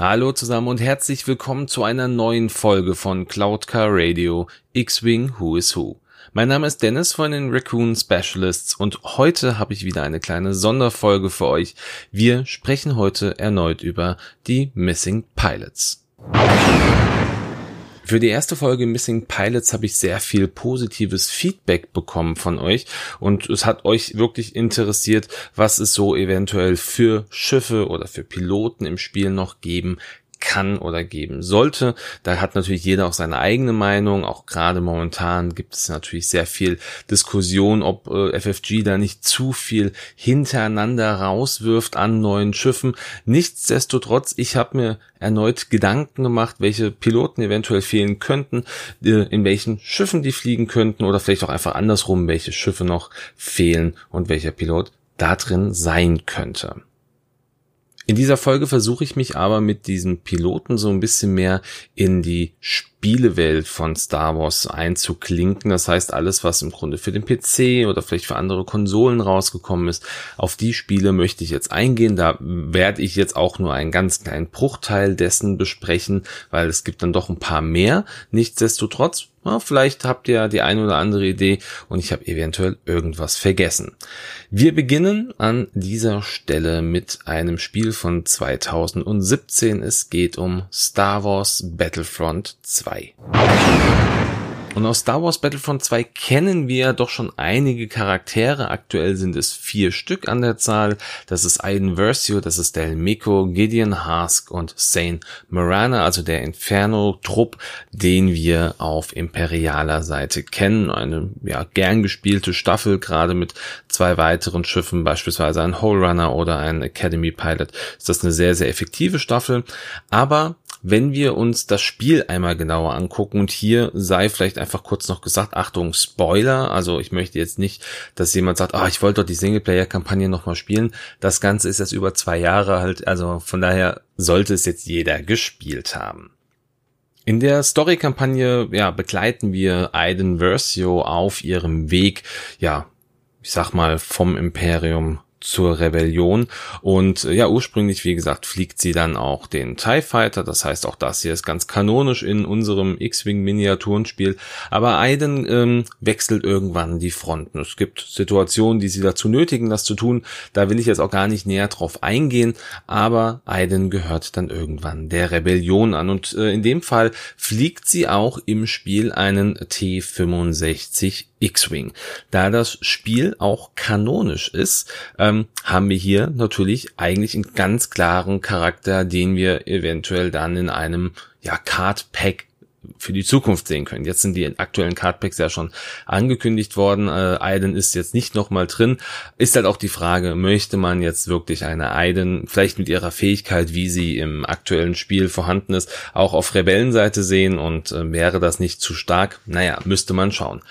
Hallo zusammen und herzlich willkommen zu einer neuen Folge von Cloud Car Radio X-Wing Who is Who. Mein Name ist Dennis von den Raccoon Specialists und heute habe ich wieder eine kleine Sonderfolge für euch. Wir sprechen heute erneut über die Missing Pilots. Für die erste Folge Missing Pilots habe ich sehr viel positives Feedback bekommen von euch. Und es hat euch wirklich interessiert, was es so eventuell für Schiffe oder für Piloten im Spiel noch geben kann oder geben sollte. Da hat natürlich jeder auch seine eigene Meinung. Auch gerade momentan gibt es natürlich sehr viel Diskussion, ob äh, FFG da nicht zu viel hintereinander rauswirft an neuen Schiffen. Nichtsdestotrotz, ich habe mir erneut Gedanken gemacht, welche Piloten eventuell fehlen könnten, äh, in welchen Schiffen die fliegen könnten oder vielleicht auch einfach andersrum, welche Schiffe noch fehlen und welcher Pilot da drin sein könnte. In dieser Folge versuche ich mich aber mit diesem Piloten so ein bisschen mehr in die Spielewelt von Star Wars einzuklinken. Das heißt, alles, was im Grunde für den PC oder vielleicht für andere Konsolen rausgekommen ist, auf die Spiele möchte ich jetzt eingehen. Da werde ich jetzt auch nur einen ganz kleinen Bruchteil dessen besprechen, weil es gibt dann doch ein paar mehr. Nichtsdestotrotz ja, vielleicht habt ihr die eine oder andere Idee und ich habe eventuell irgendwas vergessen. Wir beginnen an dieser Stelle mit einem Spiel von 2017. Es geht um Star Wars Battlefront 2 frei. Und aus Star Wars Battlefront 2 kennen wir doch schon einige Charaktere. Aktuell sind es vier Stück an der Zahl. Das ist Aiden Versio, das ist Del Miko, Gideon Hask und Sane Morana, also der Inferno-Trupp, den wir auf imperialer Seite kennen. Eine ja, gern gespielte Staffel, gerade mit zwei weiteren Schiffen, beispielsweise ein Hole Runner oder ein Academy Pilot. Ist das eine sehr, sehr effektive Staffel. Aber wenn wir uns das Spiel einmal genauer angucken und hier sei vielleicht einfach kurz noch gesagt, Achtung, Spoiler, also ich möchte jetzt nicht, dass jemand sagt, ah, ich wollte doch die Singleplayer-Kampagne nochmal spielen. Das Ganze ist jetzt über zwei Jahre halt, also von daher sollte es jetzt jeder gespielt haben. In der Story-Kampagne, ja, begleiten wir Aiden Versio auf ihrem Weg, ja, ich sag mal, vom Imperium zur Rebellion. Und äh, ja, ursprünglich, wie gesagt, fliegt sie dann auch den TIE Fighter. Das heißt, auch das hier ist ganz kanonisch in unserem X-Wing-Miniaturenspiel. Aber Aiden ähm, wechselt irgendwann die Fronten. Es gibt Situationen, die sie dazu nötigen, das zu tun. Da will ich jetzt auch gar nicht näher drauf eingehen. Aber Aiden gehört dann irgendwann der Rebellion an. Und äh, in dem Fall fliegt sie auch im Spiel einen T-65 X-Wing. Da das Spiel auch kanonisch ist, ähm, haben wir hier natürlich eigentlich einen ganz klaren Charakter, den wir eventuell dann in einem ja, Card Pack für die Zukunft sehen können. Jetzt sind die aktuellen Cardpacks ja schon angekündigt worden. Äh, Aiden ist jetzt nicht nochmal drin. Ist halt auch die Frage, möchte man jetzt wirklich eine Aiden, vielleicht mit ihrer Fähigkeit, wie sie im aktuellen Spiel vorhanden ist, auch auf Rebellenseite sehen und äh, wäre das nicht zu stark? Naja, müsste man schauen.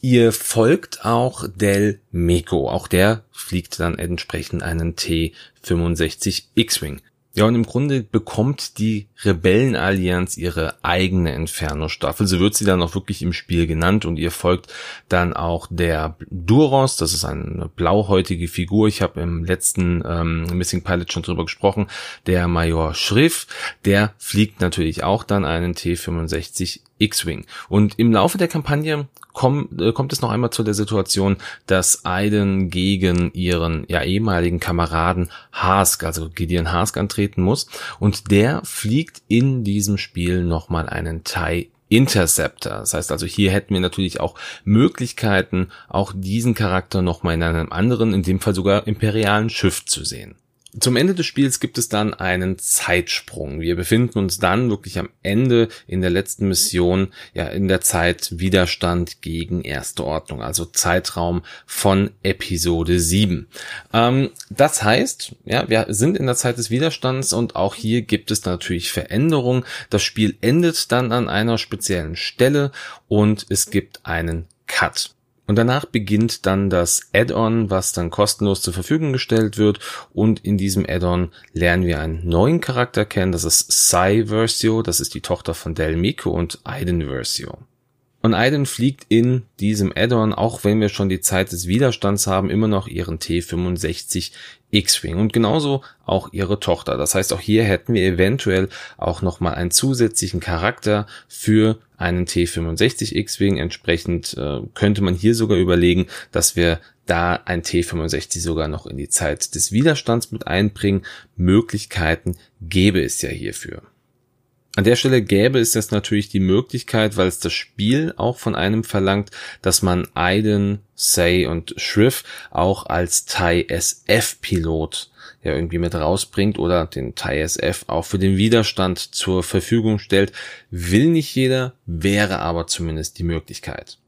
Ihr folgt auch Del Meco. Auch der fliegt dann entsprechend einen T65 X-Wing. Ja, und im Grunde bekommt die Rebellenallianz ihre eigene Inferno-Staffel. So wird sie dann auch wirklich im Spiel genannt und ihr folgt dann auch der Duros. Das ist eine blauhäutige Figur. Ich habe im letzten ähm, Missing Pilot schon drüber gesprochen. Der Major Schriff, der fliegt natürlich auch dann einen T65 X-Wing. Und im Laufe der Kampagne komm, äh, kommt es noch einmal zu der Situation, dass Aiden gegen ihren ja ehemaligen Kameraden Hask, also Gideon Hask antreten muss. Und der fliegt in diesem Spiel nochmal einen TIE Interceptor. Das heißt also, hier hätten wir natürlich auch Möglichkeiten, auch diesen Charakter nochmal in einem anderen, in dem Fall sogar imperialen Schiff zu sehen. Zum Ende des Spiels gibt es dann einen Zeitsprung. Wir befinden uns dann wirklich am Ende in der letzten Mission, ja, in der Zeit Widerstand gegen Erste Ordnung, also Zeitraum von Episode 7. Ähm, das heißt, ja, wir sind in der Zeit des Widerstands und auch hier gibt es natürlich Veränderungen. Das Spiel endet dann an einer speziellen Stelle und es gibt einen Cut. Und danach beginnt dann das Add-on, was dann kostenlos zur Verfügung gestellt wird. Und in diesem Add-on lernen wir einen neuen Charakter kennen. Das ist Sai Versio. Das ist die Tochter von Del Mico und Aiden Versio. Und Aiden fliegt in diesem Add-on, auch wenn wir schon die Zeit des Widerstands haben, immer noch ihren T65 X-Wing und genauso auch ihre Tochter. Das heißt, auch hier hätten wir eventuell auch nochmal einen zusätzlichen Charakter für einen T65 X-Wing. Entsprechend äh, könnte man hier sogar überlegen, dass wir da ein T65 sogar noch in die Zeit des Widerstands mit einbringen. Möglichkeiten gäbe es ja hierfür. An der Stelle gäbe es jetzt natürlich die Möglichkeit, weil es das Spiel auch von einem verlangt, dass man Aiden, Say und Shrift auch als TIE SF Pilot ja irgendwie mit rausbringt oder den TIE SF auch für den Widerstand zur Verfügung stellt. Will nicht jeder, wäre aber zumindest die Möglichkeit.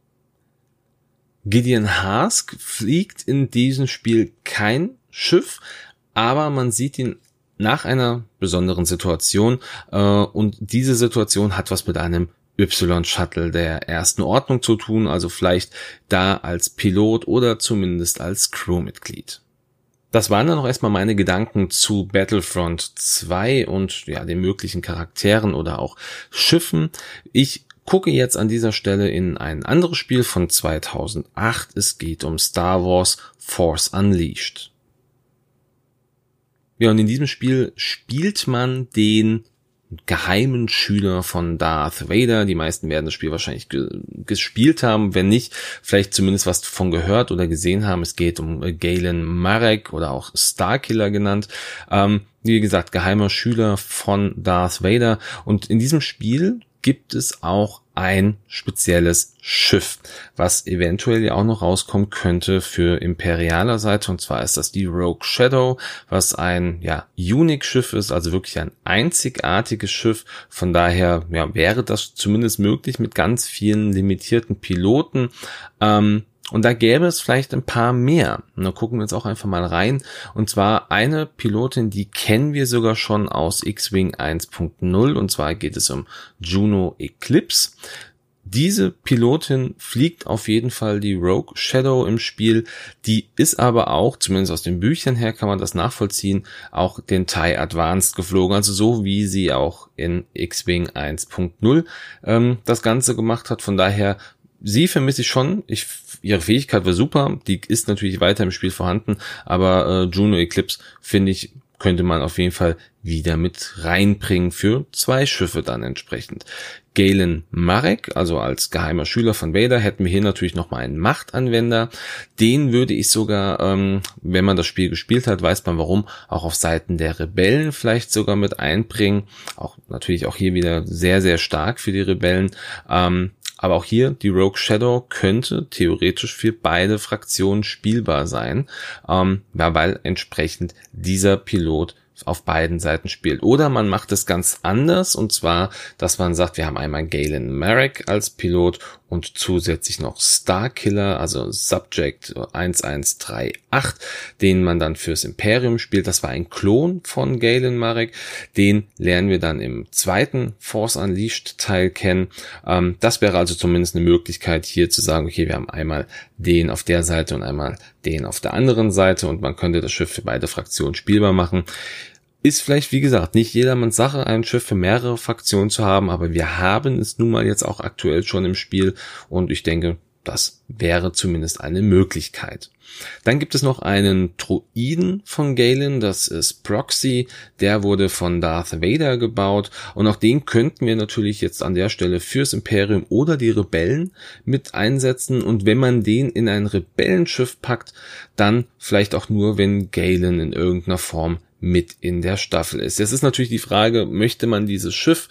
Gideon Hask fliegt in diesem Spiel kein Schiff, aber man sieht ihn nach einer besonderen Situation äh, und diese Situation hat was mit einem Y-Shuttle der ersten Ordnung zu tun, also vielleicht da als Pilot oder zumindest als Crewmitglied. Das waren dann noch erstmal meine Gedanken zu Battlefront 2 und ja, den möglichen Charakteren oder auch Schiffen. Ich gucke jetzt an dieser Stelle in ein anderes Spiel von 2008. Es geht um Star Wars Force Unleashed. Ja, und in diesem Spiel spielt man den geheimen Schüler von Darth Vader. Die meisten werden das Spiel wahrscheinlich ge gespielt haben, wenn nicht, vielleicht zumindest was davon gehört oder gesehen haben. Es geht um Galen Marek oder auch Starkiller genannt. Ähm, wie gesagt, geheimer Schüler von Darth Vader. Und in diesem Spiel gibt es auch ein spezielles Schiff, was eventuell ja auch noch rauskommen könnte für imperialer Seite. Und zwar ist das die Rogue Shadow, was ein ja Unique-Schiff ist, also wirklich ein einzigartiges Schiff. Von daher ja, wäre das zumindest möglich mit ganz vielen limitierten Piloten. Ähm, und da gäbe es vielleicht ein paar mehr. Und da gucken wir jetzt auch einfach mal rein. Und zwar eine Pilotin, die kennen wir sogar schon aus X-Wing 1.0. Und zwar geht es um Juno Eclipse. Diese Pilotin fliegt auf jeden Fall die Rogue Shadow im Spiel. Die ist aber auch, zumindest aus den Büchern her kann man das nachvollziehen, auch den TIE Advanced geflogen. Also so wie sie auch in X-Wing 1.0 ähm, das Ganze gemacht hat. Von daher sie vermisse ich schon. Ich, ihre Fähigkeit war super. Die ist natürlich weiter im Spiel vorhanden. Aber äh, Juno Eclipse finde ich könnte man auf jeden Fall wieder mit reinbringen für zwei Schiffe dann entsprechend. Galen Marek, also als geheimer Schüler von Vader, hätten wir hier natürlich nochmal einen Machtanwender. Den würde ich sogar, ähm, wenn man das Spiel gespielt hat, weiß man warum, auch auf Seiten der Rebellen vielleicht sogar mit einbringen. Auch natürlich auch hier wieder sehr, sehr stark für die Rebellen. Ähm, aber auch hier, die Rogue Shadow könnte theoretisch für beide Fraktionen spielbar sein, ähm, ja, weil entsprechend dieser Pilot auf beiden Seiten spielt. Oder man macht es ganz anders und zwar, dass man sagt, wir haben einmal Galen Merrick als Pilot und zusätzlich noch Starkiller, also Subject 1138, den man dann fürs Imperium spielt. Das war ein Klon von Galen Marek. Den lernen wir dann im zweiten Force Unleashed Teil kennen. Ähm, das wäre also zumindest eine Möglichkeit hier zu sagen, okay, wir haben einmal den auf der Seite und einmal den auf der anderen Seite und man könnte das Schiff für beide Fraktionen spielbar machen. Ist vielleicht, wie gesagt, nicht jedermanns Sache, ein Schiff für mehrere Fraktionen zu haben, aber wir haben es nun mal jetzt auch aktuell schon im Spiel und ich denke, das wäre zumindest eine Möglichkeit. Dann gibt es noch einen Droiden von Galen, das ist Proxy, der wurde von Darth Vader gebaut und auch den könnten wir natürlich jetzt an der Stelle fürs Imperium oder die Rebellen mit einsetzen und wenn man den in ein Rebellenschiff packt, dann vielleicht auch nur, wenn Galen in irgendeiner Form mit in der Staffel ist. Jetzt ist natürlich die Frage, möchte man dieses Schiff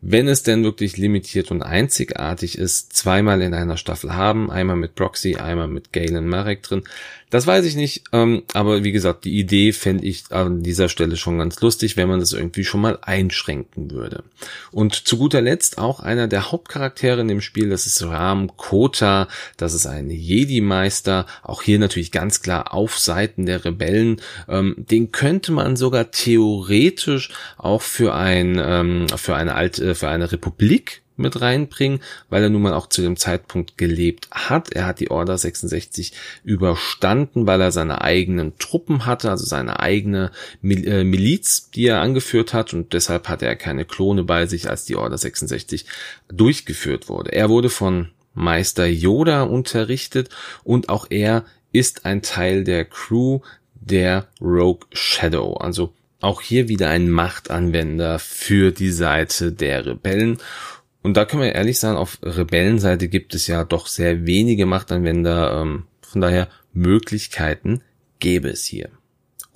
wenn es denn wirklich limitiert und einzigartig ist, zweimal in einer Staffel haben, einmal mit Proxy, einmal mit Galen Marek drin. Das weiß ich nicht, ähm, aber wie gesagt, die Idee fände ich an dieser Stelle schon ganz lustig, wenn man das irgendwie schon mal einschränken würde. Und zu guter Letzt auch einer der Hauptcharaktere in dem Spiel, das ist Ram Kota, das ist ein Jedi-Meister, auch hier natürlich ganz klar auf Seiten der Rebellen. Ähm, den könnte man sogar theoretisch auch für ein ähm, für eine alte für eine Republik mit reinbringen, weil er nun mal auch zu dem Zeitpunkt gelebt hat. Er hat die Order 66 überstanden, weil er seine eigenen Truppen hatte, also seine eigene äh, Miliz, die er angeführt hat und deshalb hatte er keine Klone bei sich, als die Order 66 durchgeführt wurde. Er wurde von Meister Yoda unterrichtet und auch er ist ein Teil der Crew der Rogue Shadow. Also auch hier wieder ein Machtanwender für die Seite der Rebellen. Und da können wir ehrlich sagen, auf Rebellenseite gibt es ja doch sehr wenige Machtanwender. Ähm, von daher Möglichkeiten gäbe es hier.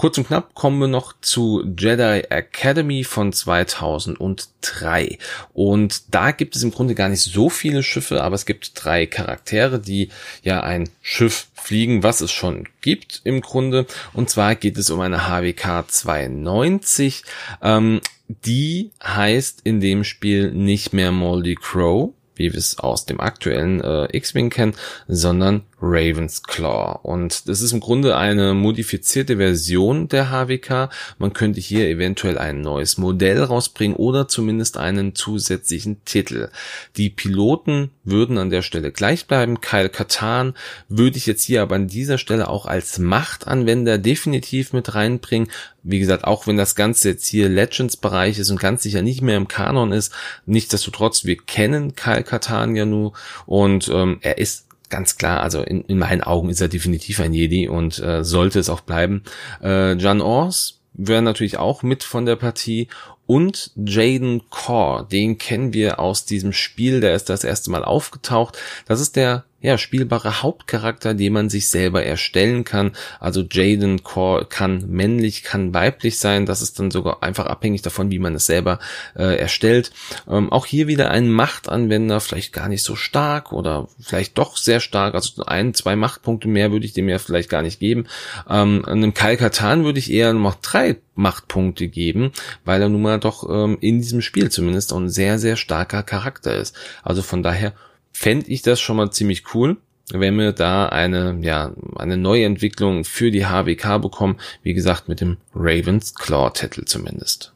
Kurz und knapp kommen wir noch zu Jedi Academy von 2003. Und da gibt es im Grunde gar nicht so viele Schiffe, aber es gibt drei Charaktere, die ja ein Schiff fliegen, was es schon gibt im Grunde. Und zwar geht es um eine HWK 92. Ähm, die heißt in dem Spiel nicht mehr Moldy Crow, wie wir es aus dem aktuellen äh, X-Wing kennen, sondern Raven's Claw. Und das ist im Grunde eine modifizierte Version der HWK. Man könnte hier eventuell ein neues Modell rausbringen oder zumindest einen zusätzlichen Titel. Die Piloten würden an der Stelle gleich bleiben. Kyle Katan würde ich jetzt hier aber an dieser Stelle auch als Machtanwender definitiv mit reinbringen. Wie gesagt, auch wenn das Ganze jetzt hier Legends-Bereich ist und ganz sicher nicht mehr im Kanon ist, nichtsdestotrotz, wir kennen Kyle Katan ja nur und ähm, er ist ganz klar, also in, in meinen Augen ist er definitiv ein Jedi und äh, sollte es auch bleiben. Äh, Jan Ors wäre natürlich auch mit von der Partie und Jaden Core, den kennen wir aus diesem Spiel, der ist das erste Mal aufgetaucht. Das ist der ja, spielbare Hauptcharakter, den man sich selber erstellen kann. Also Jaden Core kann männlich, kann weiblich sein. Das ist dann sogar einfach abhängig davon, wie man es selber äh, erstellt. Ähm, auch hier wieder ein Machtanwender, vielleicht gar nicht so stark oder vielleicht doch sehr stark. Also ein, zwei Machtpunkte mehr würde ich dem ja vielleicht gar nicht geben. Ähm, einem Kalkatan würde ich eher noch drei Machtpunkte geben, weil er nun mal doch ähm, in diesem Spiel zumindest ein sehr, sehr starker Charakter ist. Also von daher fände ich das schon mal ziemlich cool, wenn wir da eine, ja, eine neue Entwicklung für die HWK bekommen. Wie gesagt, mit dem Ravens Claw Titel zumindest.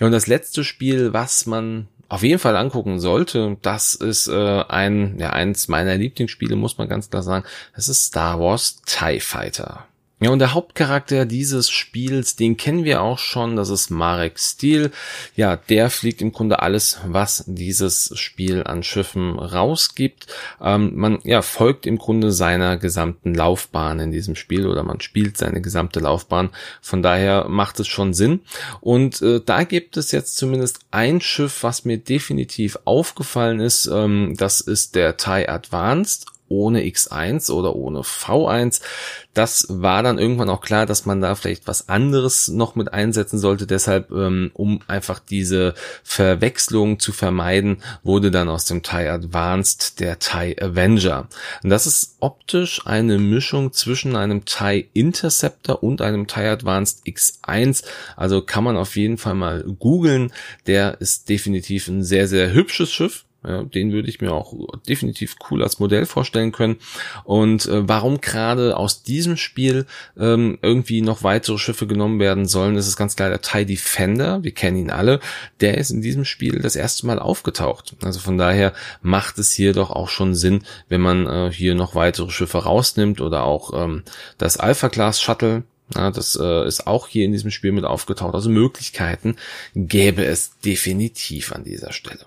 Ja, und das letzte Spiel, was man auf jeden Fall angucken sollte, das ist äh, ein, ja, eins meiner Lieblingsspiele, muss man ganz klar sagen. Das ist Star Wars TIE Fighter. Ja, und der Hauptcharakter dieses Spiels, den kennen wir auch schon, das ist Marek Steel. Ja, der fliegt im Grunde alles, was dieses Spiel an Schiffen rausgibt. Ähm, man ja, folgt im Grunde seiner gesamten Laufbahn in diesem Spiel oder man spielt seine gesamte Laufbahn. Von daher macht es schon Sinn. Und äh, da gibt es jetzt zumindest ein Schiff, was mir definitiv aufgefallen ist. Ähm, das ist der TIE Advanced ohne X1 oder ohne V1. Das war dann irgendwann auch klar, dass man da vielleicht was anderes noch mit einsetzen sollte. Deshalb, ähm, um einfach diese Verwechslung zu vermeiden, wurde dann aus dem TIE Advanced der TIE Avenger. Und das ist optisch eine Mischung zwischen einem TIE Interceptor und einem TIE Advanced X1. Also kann man auf jeden Fall mal googeln. Der ist definitiv ein sehr, sehr hübsches Schiff ja, den würde ich mir auch definitiv cool als Modell vorstellen können. Und äh, warum gerade aus diesem Spiel ähm, irgendwie noch weitere Schiffe genommen werden sollen, ist es ganz klar der TIE Defender. Wir kennen ihn alle. Der ist in diesem Spiel das erste Mal aufgetaucht. Also von daher macht es hier doch auch schon Sinn, wenn man äh, hier noch weitere Schiffe rausnimmt oder auch ähm, das Alpha Class Shuttle ja, das äh, ist auch hier in diesem Spiel mit aufgetaucht. Also Möglichkeiten gäbe es definitiv an dieser Stelle.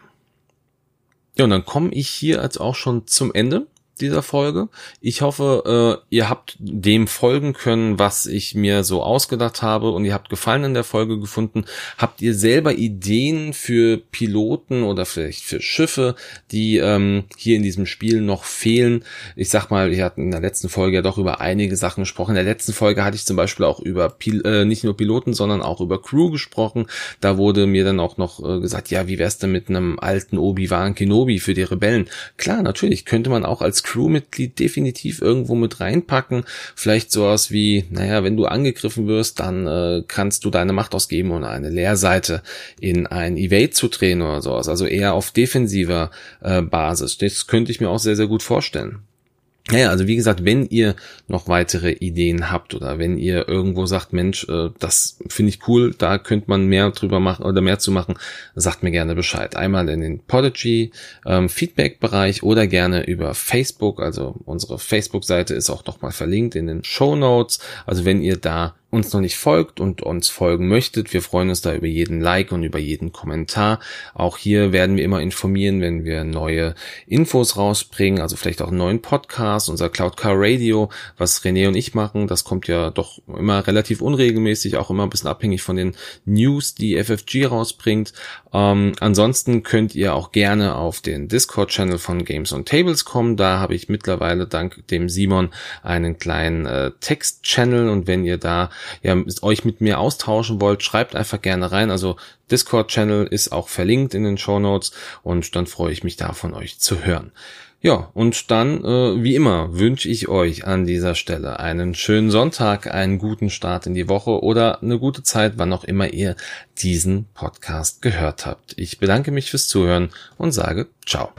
Ja, und dann komme ich hier jetzt auch schon zum Ende dieser Folge. Ich hoffe, äh, ihr habt dem folgen können, was ich mir so ausgedacht habe und ihr habt Gefallen in der Folge gefunden. Habt ihr selber Ideen für Piloten oder vielleicht für Schiffe, die ähm, hier in diesem Spiel noch fehlen? Ich sag mal, wir hatten in der letzten Folge ja doch über einige Sachen gesprochen. In der letzten Folge hatte ich zum Beispiel auch über Pil äh, nicht nur Piloten, sondern auch über Crew gesprochen. Da wurde mir dann auch noch äh, gesagt, ja, wie wär's denn mit einem alten Obi-Wan Kenobi für die Rebellen? Klar, natürlich könnte man auch als Crewmitglied definitiv irgendwo mit reinpacken. Vielleicht sowas wie, naja, wenn du angegriffen wirst, dann äh, kannst du deine Macht ausgeben, um eine Leerseite in ein Evade zu drehen oder sowas. Also eher auf defensiver äh, Basis. Das könnte ich mir auch sehr, sehr gut vorstellen. Naja, also wie gesagt, wenn ihr noch weitere Ideen habt oder wenn ihr irgendwo sagt, Mensch, äh, das finde ich cool, da könnte man mehr drüber machen oder mehr zu machen, sagt mir gerne Bescheid. Einmal in den Podigy ähm, Feedback-Bereich oder gerne über Facebook. Also unsere Facebook-Seite ist auch nochmal verlinkt in den Show Notes. Also wenn ihr da uns noch nicht folgt und uns folgen möchtet, wir freuen uns da über jeden Like und über jeden Kommentar. Auch hier werden wir immer informieren, wenn wir neue Infos rausbringen, also vielleicht auch einen neuen Podcast, unser Cloud Car Radio, was René und ich machen. Das kommt ja doch immer relativ unregelmäßig, auch immer ein bisschen abhängig von den News, die FFG rausbringt. Ähm, ansonsten könnt ihr auch gerne auf den Discord-Channel von Games on Tables kommen. Da habe ich mittlerweile dank dem Simon einen kleinen äh, Text-Channel und wenn ihr da ja, euch mit mir austauschen wollt, schreibt einfach gerne rein. Also Discord-Channel ist auch verlinkt in den Show Notes und dann freue ich mich da von euch zu hören. Ja, und dann, äh, wie immer, wünsche ich euch an dieser Stelle einen schönen Sonntag, einen guten Start in die Woche oder eine gute Zeit, wann auch immer ihr diesen Podcast gehört habt. Ich bedanke mich fürs Zuhören und sage ciao.